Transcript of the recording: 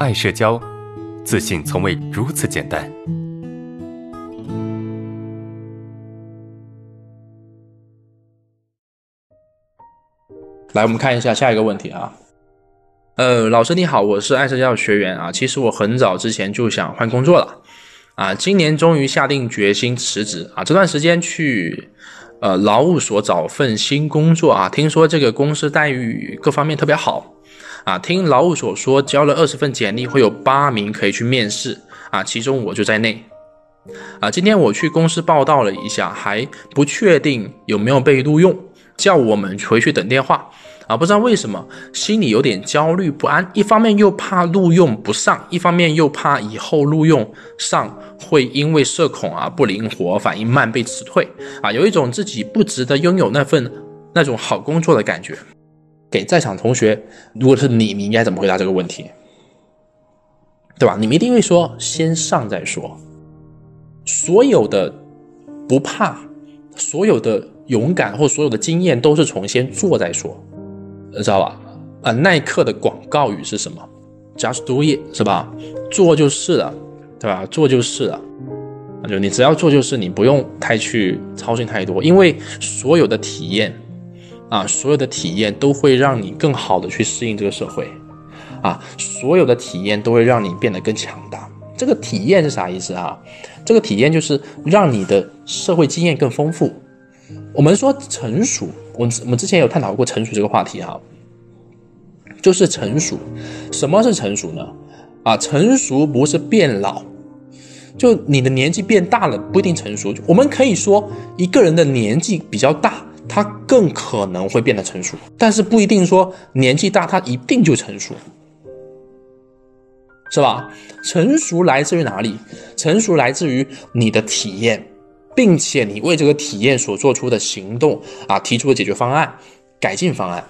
爱社交，自信从未如此简单。来，我们看一下下一个问题啊。呃，老师你好，我是爱社交学员啊。其实我很早之前就想换工作了啊，今年终于下定决心辞职啊。这段时间去呃劳务所找份新工作啊，听说这个公司待遇各方面特别好啊。听劳务所说，交了二十份简历，会有八名可以去面试啊，其中我就在内啊。今天我去公司报道了一下，还不确定有没有被录用，叫我们回去等电话。啊，不知道为什么心里有点焦虑不安，一方面又怕录用不上，一方面又怕以后录用上会因为社恐啊不灵活、反应慢被辞退啊，有一种自己不值得拥有那份那种好工作的感觉。给在场同学，如果是你，你应该怎么回答这个问题？对吧？你们一定会说先上再说。所有的不怕，所有的勇敢或所有的经验，都是从先做再说。你知道吧？啊，耐克的广告语是什么？Just do it，是吧？做就是了，对吧？做就是了。就你只要做就是，你不用太去操心太多，因为所有的体验啊，所有的体验都会让你更好的去适应这个社会啊，所有的体验都会让你变得更强大。这个体验是啥意思啊？这个体验就是让你的社会经验更丰富。我们说成熟。我我们之前有探讨过成熟这个话题哈，就是成熟，什么是成熟呢？啊，成熟不是变老，就你的年纪变大了不一定成熟。我们可以说一个人的年纪比较大，他更可能会变得成熟，但是不一定说年纪大他一定就成熟，是吧？成熟来自于哪里？成熟来自于你的体验。并且你为这个体验所做出的行动啊，提出的解决方案、改进方案。